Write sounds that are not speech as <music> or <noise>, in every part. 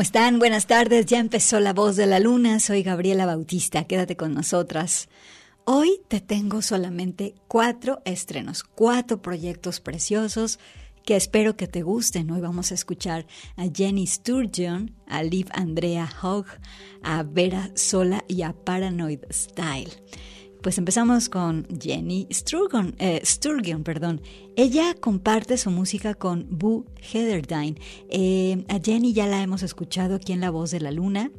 ¿Cómo están? Buenas tardes. Ya empezó La Voz de la Luna. Soy Gabriela Bautista. Quédate con nosotras. Hoy te tengo solamente cuatro estrenos, cuatro proyectos preciosos que espero que te gusten. Hoy vamos a escuchar a Jenny Sturgeon, a Liv Andrea Hogg, a Vera Sola y a Paranoid Style. Pues empezamos con Jenny Sturgeon, eh, Sturgeon, perdón. Ella comparte su música con Boo Heatherdyne. Eh, a Jenny ya la hemos escuchado aquí en La Voz de la Luna.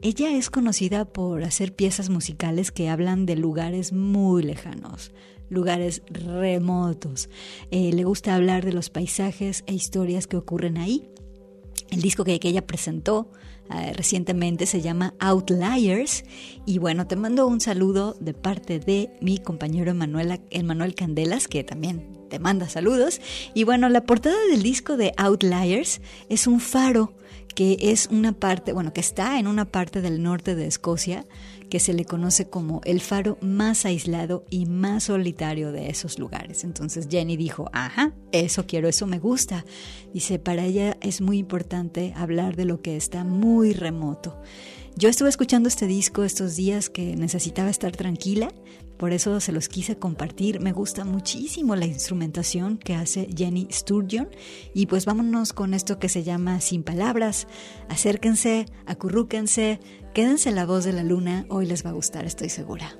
Ella es conocida por hacer piezas musicales que hablan de lugares muy lejanos, lugares remotos. Eh, le gusta hablar de los paisajes e historias que ocurren ahí. El disco que, que ella presentó eh, recientemente se llama Outliers. Y bueno, te mando un saludo de parte de mi compañero Emanuel, Candelas, que también te manda saludos. Y bueno, la portada del disco de Outliers es un faro que es una parte, bueno, que está en una parte del norte de Escocia, que se le conoce como el faro más aislado y más solitario de esos lugares. Entonces Jenny dijo, ajá, eso quiero, eso me gusta. Dice, para ella es muy importante hablar de lo que está muy remoto. Yo estuve escuchando este disco estos días que necesitaba estar tranquila, por eso se los quise compartir. Me gusta muchísimo la instrumentación que hace Jenny Sturgeon. Y pues vámonos con esto que se llama Sin Palabras. Acérquense, acurrúquense, quédense la voz de la luna. Hoy les va a gustar, estoy segura.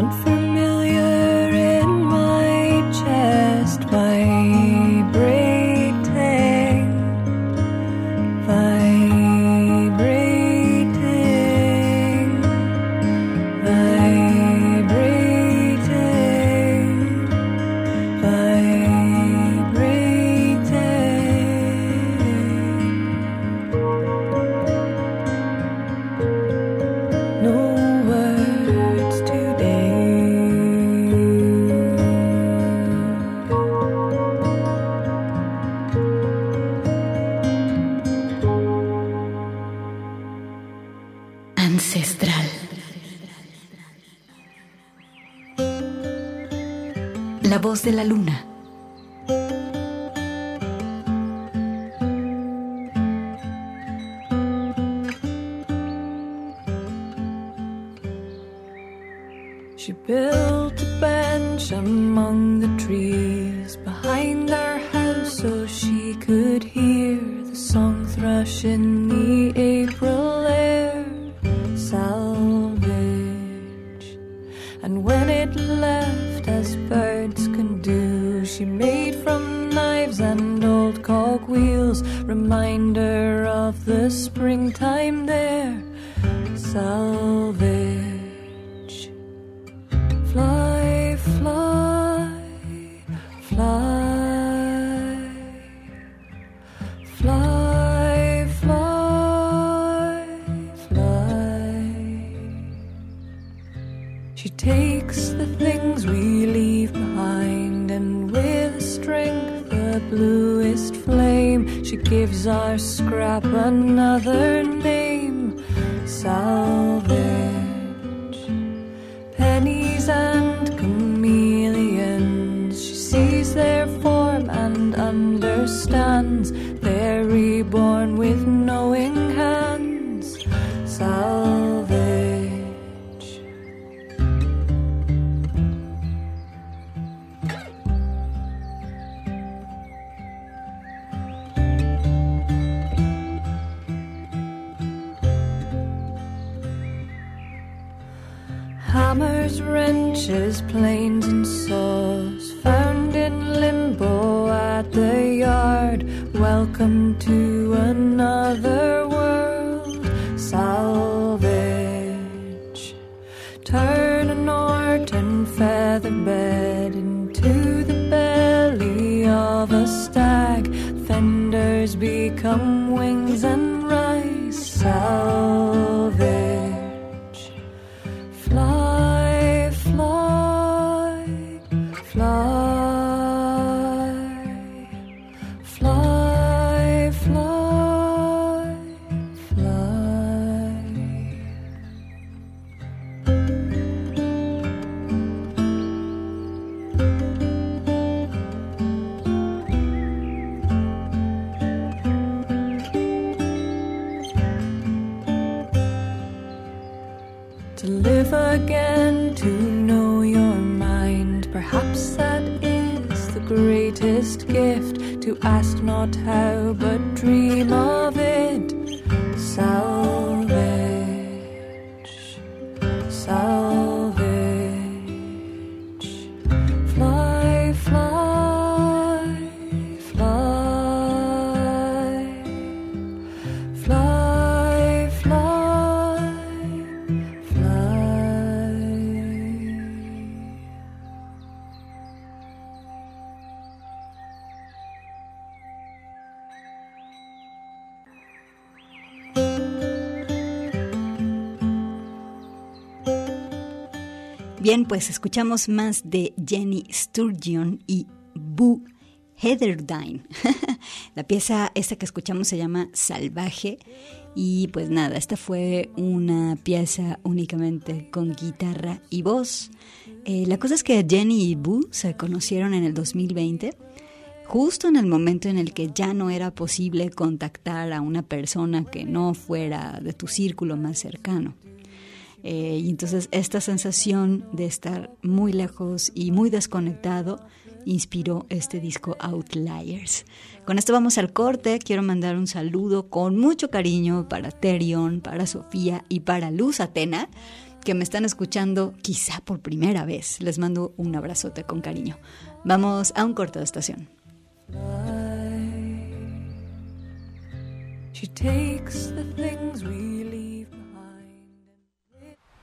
De takes the things we leave behind and with strength, the bluest flame. She gives our scrap another name not how, but pues escuchamos más de Jenny Sturgeon y Boo Heatherdyne. <laughs> La pieza esta que escuchamos se llama Salvaje y pues nada, esta fue una pieza únicamente con guitarra y voz. Eh, la cosa es que Jenny y Boo se conocieron en el 2020 justo en el momento en el que ya no era posible contactar a una persona que no fuera de tu círculo más cercano. Eh, y entonces esta sensación de estar muy lejos y muy desconectado inspiró este disco Outliers. Con esto vamos al corte. Quiero mandar un saludo con mucho cariño para Terion, para Sofía y para Luz Atena, que me están escuchando quizá por primera vez. Les mando un abrazote con cariño. Vamos a un corte de estación. She takes the things we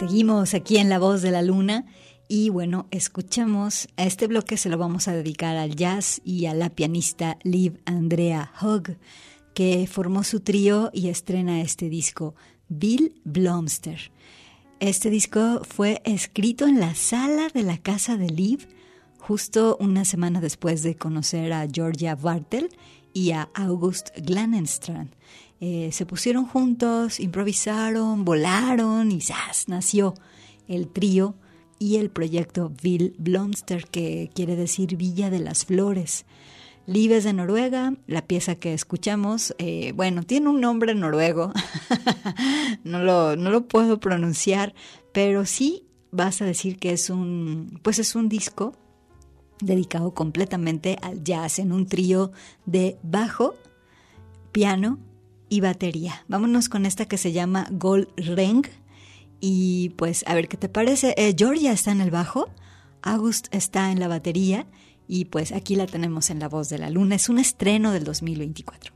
Seguimos aquí en La Voz de la Luna y bueno, escuchamos, a este bloque se lo vamos a dedicar al jazz y a la pianista Liv Andrea Hogg, que formó su trío y estrena este disco, Bill Blomster. Este disco fue escrito en la sala de la casa de Liv, justo una semana después de conocer a Georgia Bartel y a August Glanenstrand. Eh, se pusieron juntos, improvisaron, volaron y ¡zas! nació el trío y el proyecto Vill Blomster, que quiere decir Villa de las Flores. Lives de Noruega, la pieza que escuchamos, eh, bueno, tiene un nombre noruego, <laughs> no, lo, no lo puedo pronunciar, pero sí vas a decir que es un, pues es un disco dedicado completamente al jazz en un trío de bajo, piano y batería. Vámonos con esta que se llama Gold Ring y pues a ver qué te parece. Eh, Georgia está en el bajo, August está en la batería y pues aquí la tenemos en La Voz de la Luna. Es un estreno del 2024.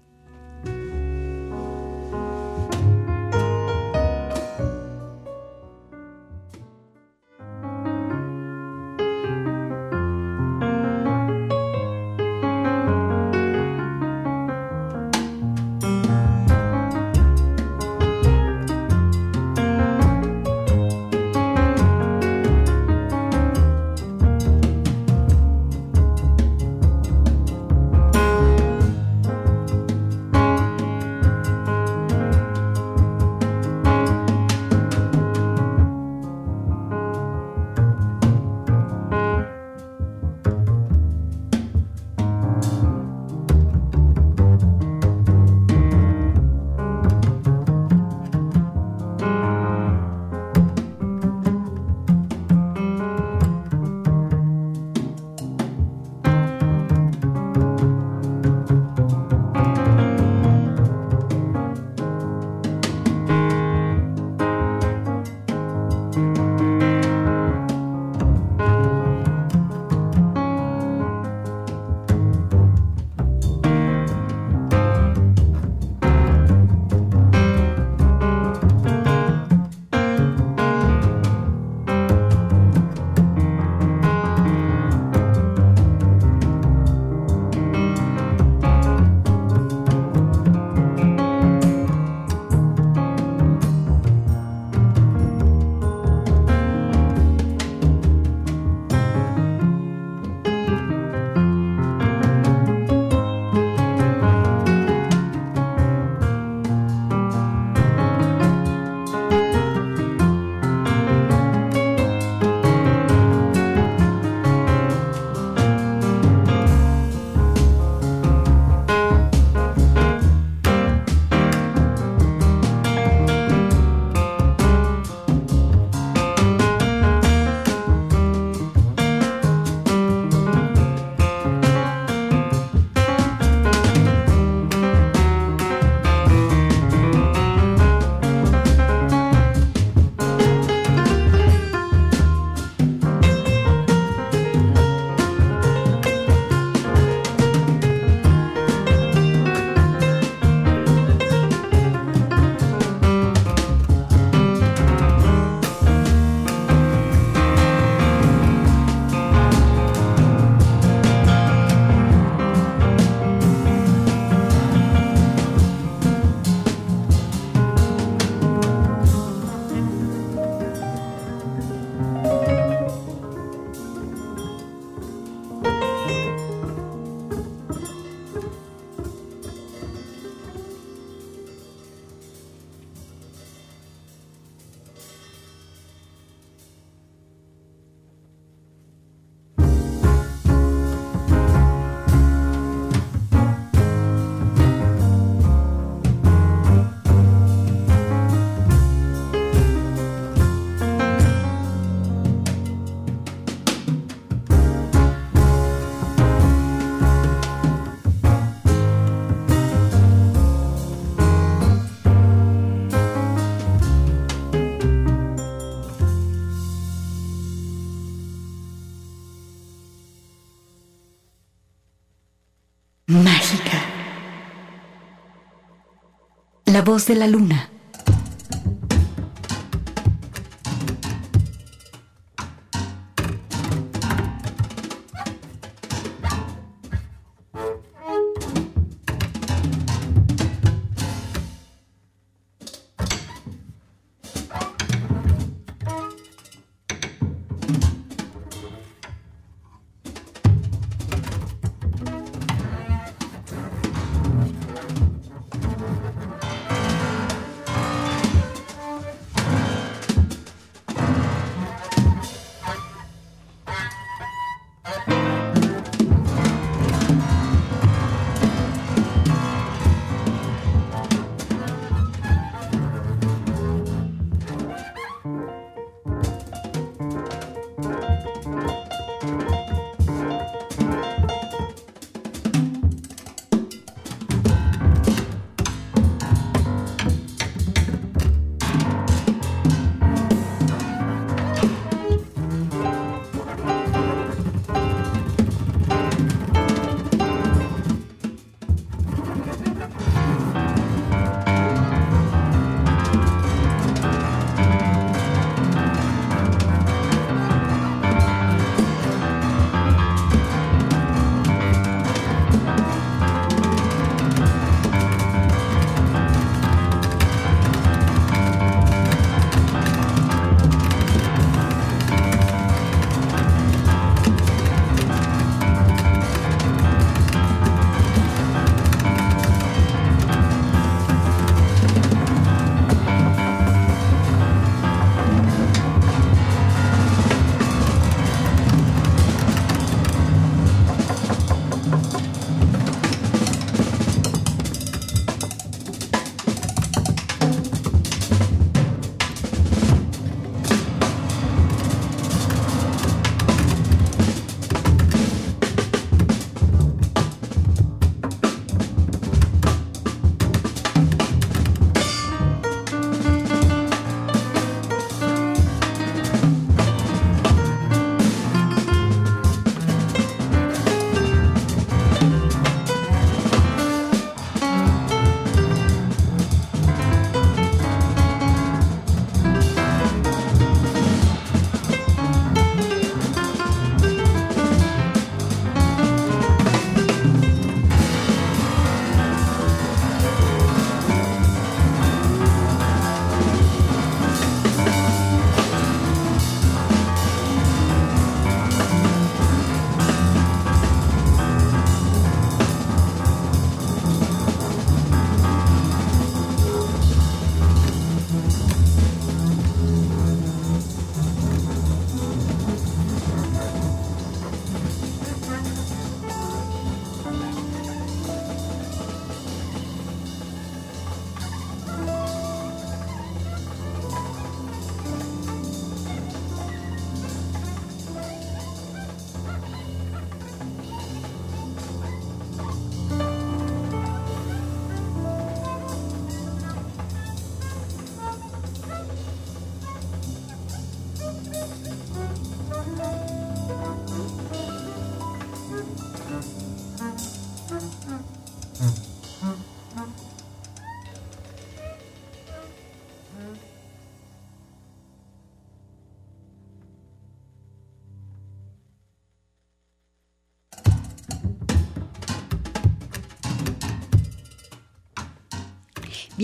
La voz de la luna.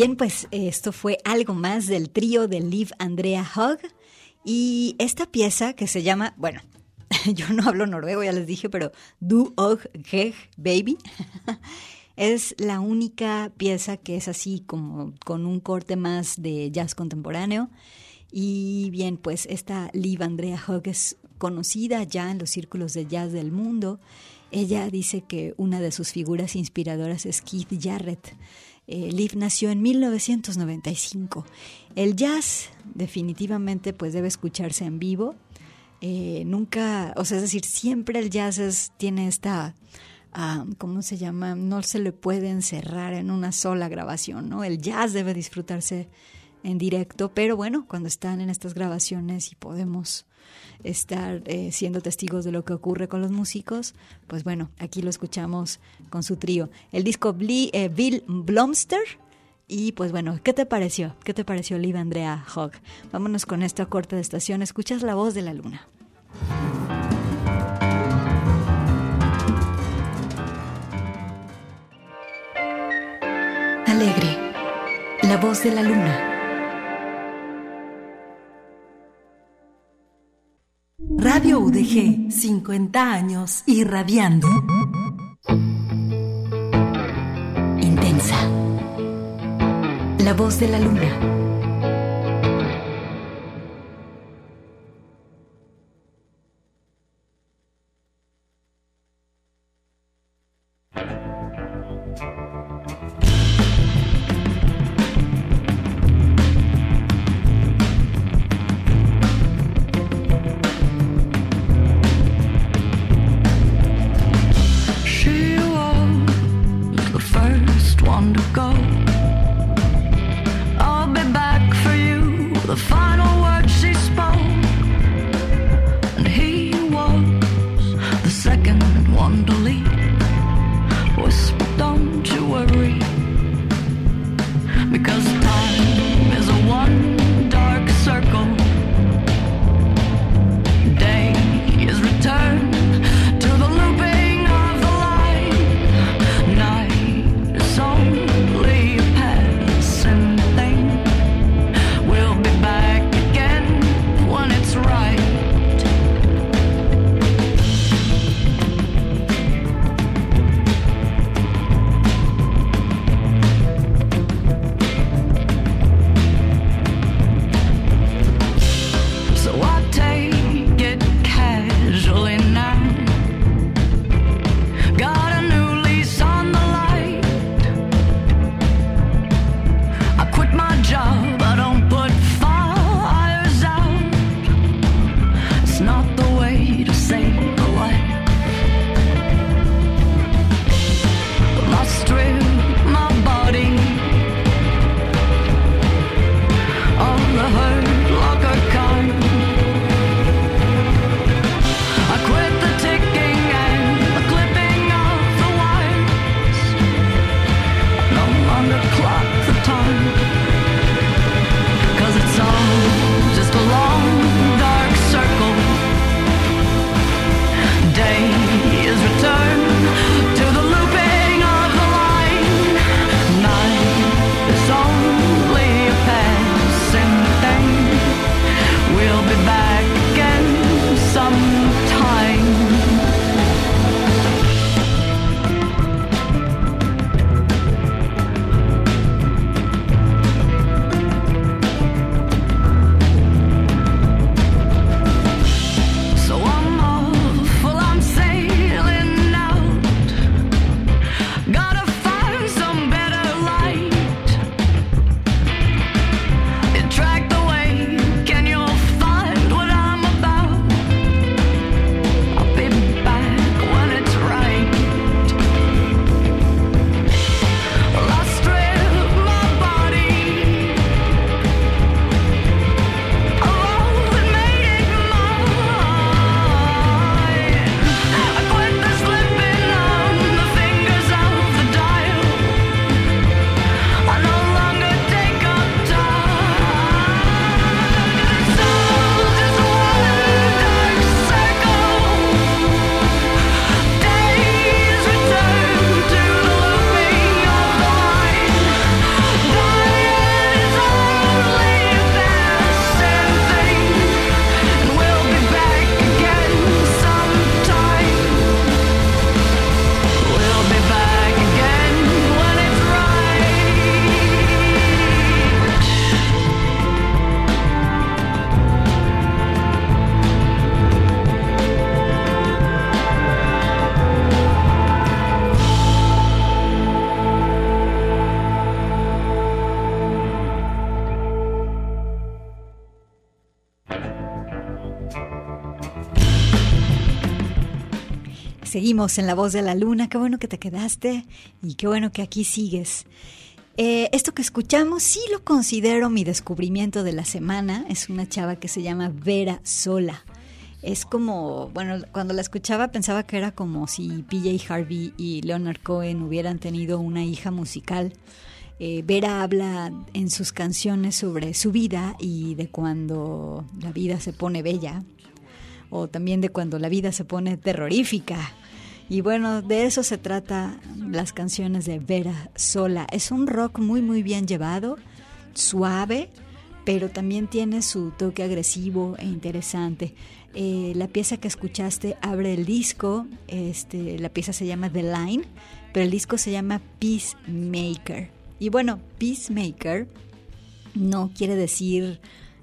Bien, pues esto fue algo más del trío de Liv Andrea Hogg y esta pieza que se llama, bueno, <laughs> yo no hablo noruego, ya les dije, pero Du Og Geg Baby. <laughs> es la única pieza que es así como con un corte más de jazz contemporáneo. Y bien, pues esta Liv Andrea Hogg es conocida ya en los círculos de jazz del mundo. Ella dice que una de sus figuras inspiradoras es Keith Jarrett. Eh, nació en 1995. El jazz definitivamente pues debe escucharse en vivo. Eh, nunca, o sea, es decir, siempre el jazz tiene esta, ah, ¿cómo se llama? No se le puede encerrar en una sola grabación, ¿no? El jazz debe disfrutarse en directo, pero bueno, cuando están en estas grabaciones y podemos estar eh, siendo testigos de lo que ocurre con los músicos, pues bueno, aquí lo escuchamos con su trío. El disco eh, Bill Blomster. Y pues bueno, ¿qué te pareció? ¿Qué te pareció Liv Andrea Hogg? Vámonos con esta corte de estación. Escuchas la voz de la luna. Alegre, la voz de la luna. Radio UDG, 50 años irradiando. Intensa. La voz de la luna. En La Voz de la Luna. Qué bueno que te quedaste y qué bueno que aquí sigues. Eh, esto que escuchamos sí lo considero mi descubrimiento de la semana. Es una chava que se llama Vera Sola. Es como, bueno, cuando la escuchaba pensaba que era como si PJ Harvey y Leonard Cohen hubieran tenido una hija musical. Eh, Vera habla en sus canciones sobre su vida y de cuando la vida se pone bella, o también de cuando la vida se pone terrorífica. Y bueno, de eso se trata las canciones de Vera Sola. Es un rock muy muy bien llevado, suave, pero también tiene su toque agresivo e interesante. Eh, la pieza que escuchaste abre el disco, este, la pieza se llama The Line, pero el disco se llama Peacemaker. Y bueno, Peacemaker no quiere decir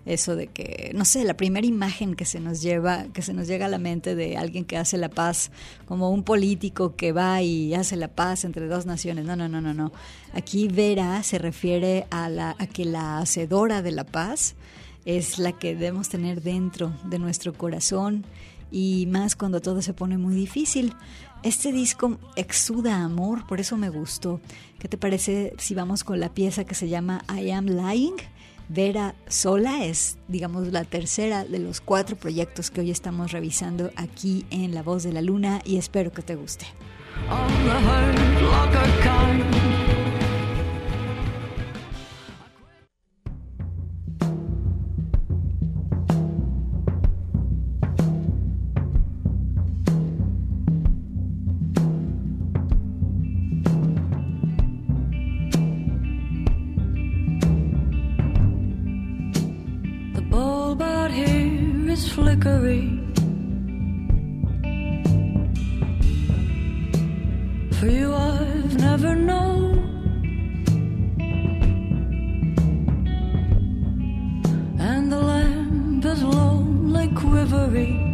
eso de que, no sé, la primera imagen que se nos lleva, que se nos llega a la mente de alguien que hace la paz, como un político que va y hace la paz entre dos naciones. No, no, no, no, no. Aquí Vera se refiere a, la, a que la hacedora de la paz es la que debemos tener dentro de nuestro corazón y más cuando todo se pone muy difícil. Este disco exuda amor, por eso me gustó. ¿Qué te parece si vamos con la pieza que se llama I Am Lying? Vera Sola es, digamos, la tercera de los cuatro proyectos que hoy estamos revisando aquí en La Voz de la Luna y espero que te guste. Flickering. For you, I've never known. And the lamp is lonely, quivering.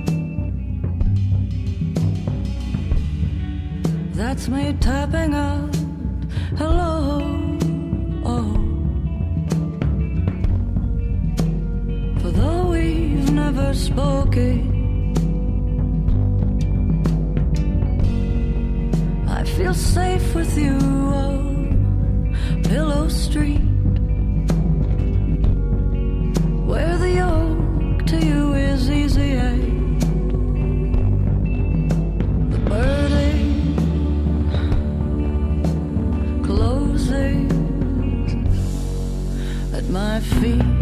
That's me tapping out. Hello. Spoken. I feel safe with you on Pillow Street, where the yoke to you is easy. Eh? The burden closes at my feet.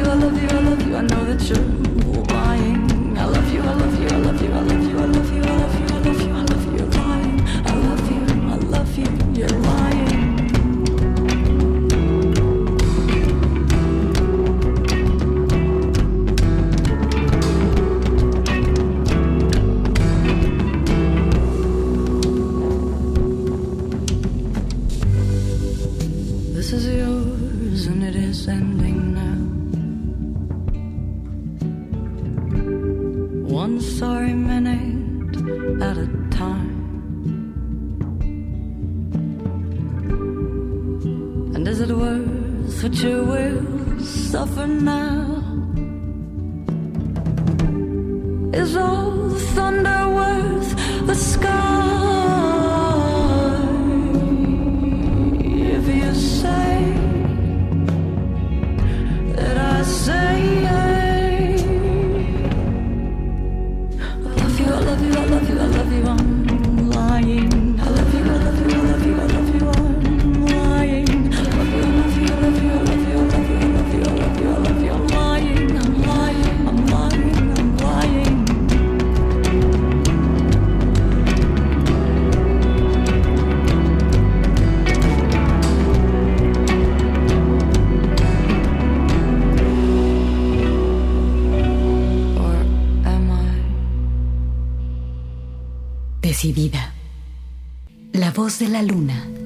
you, I love you, I love you, I know that you're mine. La voz de la luna.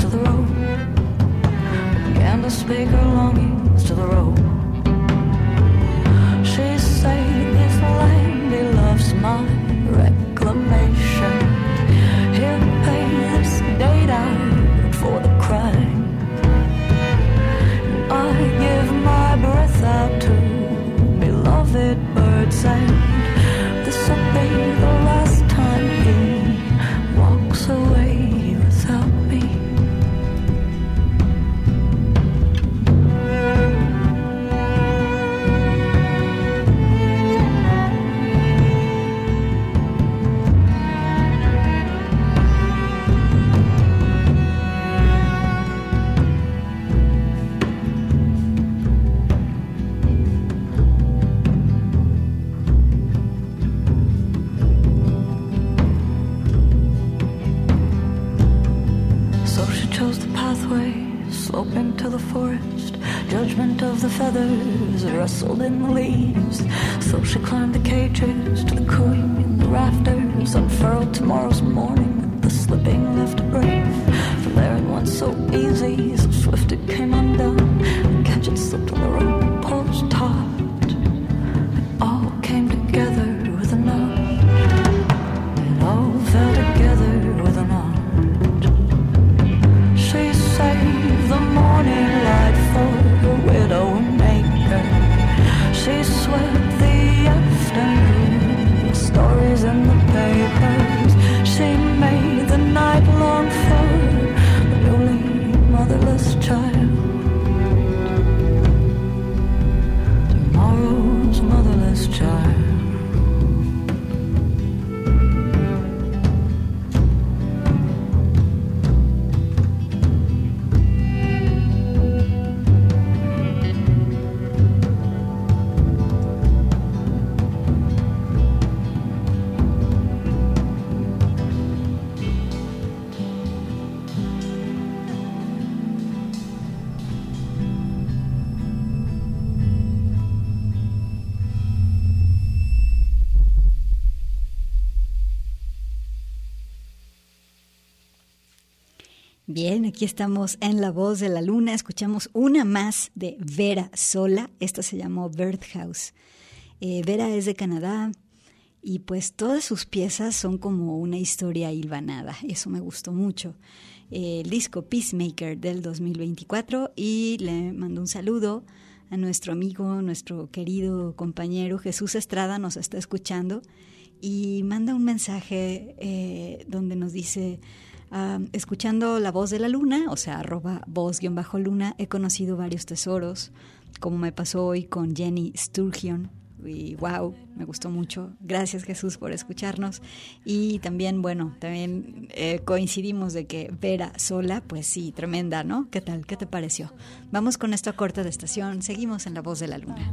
to the road. Began to speak our longings to the road. forest, judgment of the feathers rustled in the leaves. So she climbed the cages to the cooing in the rafters, unfurled tomorrow's morning with the slipping left breath. there it went so easy, so swift it came undone, and catch it slipped on the rope post top. Aquí estamos en La Voz de la Luna. Escuchamos una más de Vera Sola. Esta se llamó Birdhouse. Eh, Vera es de Canadá y pues todas sus piezas son como una historia hilvanada. Eso me gustó mucho. el disco Peacemaker del 2024 y le mando un saludo a nuestro amigo, nuestro querido compañero Jesús Estrada, nos está escuchando y manda un mensaje eh, donde nos dice escuchando la voz de la luna, o sea, arroba voz-luna, he conocido varios tesoros, como me pasó hoy con Jenny Sturgeon. Y wow, me gustó mucho. Gracias Jesús por escucharnos. Y también, bueno, también eh, coincidimos de que Vera sola, pues sí, tremenda, ¿no? ¿Qué tal? ¿Qué te pareció? Vamos con esto a corte de estación. Seguimos en La Voz de la Luna.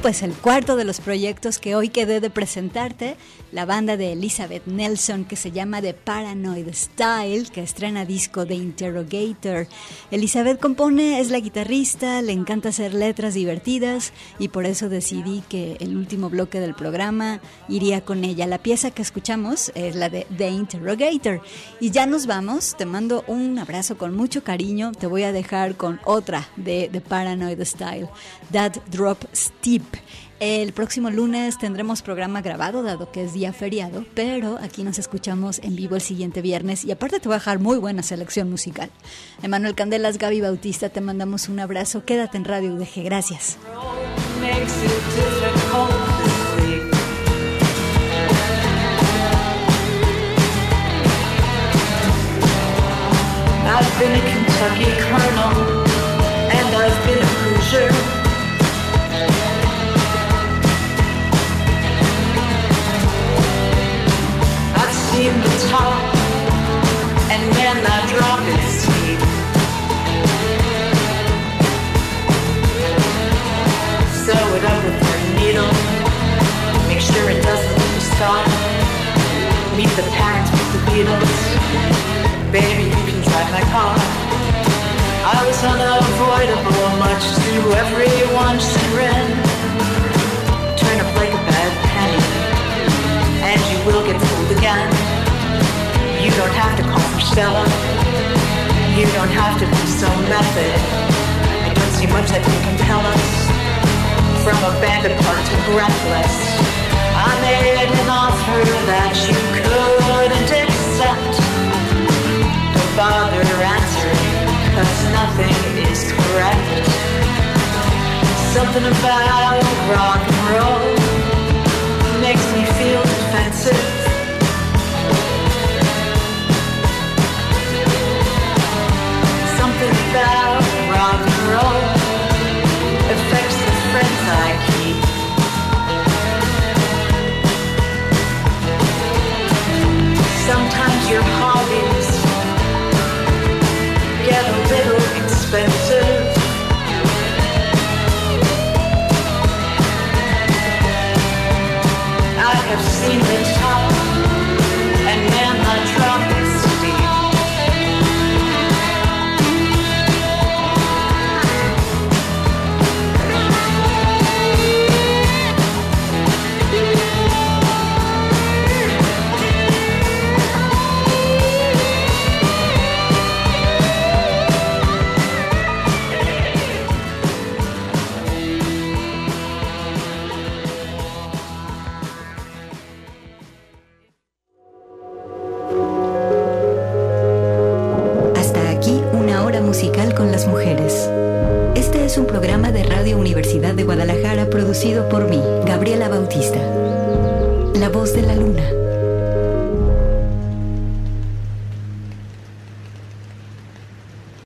Pues el cuarto de los proyectos que hoy quedé de presentarte, la banda de Elizabeth Nelson que se llama The Paranoid Style, que estrena disco de Interrogator. Elizabeth compone, es la guitarrista, le encanta hacer letras divertidas y por eso decidí que el último bloque del programa iría con ella. La pieza que escuchamos es la de The Interrogator. Y ya nos vamos, te mando un abrazo con mucho cariño, te voy a dejar con otra de The Paranoid Style, That Drop el próximo lunes tendremos programa grabado, dado que es día feriado, pero aquí nos escuchamos en vivo el siguiente viernes y aparte te voy a dejar muy buena selección musical. Emanuel Candelas, Gaby Bautista, te mandamos un abrazo. Quédate en Radio UDG. Gracias. not drop it, sweet. Sew it up with your needle. Make sure it doesn't stop. Meet the with the Baby, you can drive my car. I was unavoidable, much to everyone's bad penny, and you will get fooled again. You don't have to call for Stella. You don't have to be so method. I don't see much that can compel us from a bandit part to breathless. I made an offer that you couldn't accept. Don't bother answering, cause nothing is correct. Something about rock and roll makes me feel defensive. Your hobbies get a little expensive. I have seen the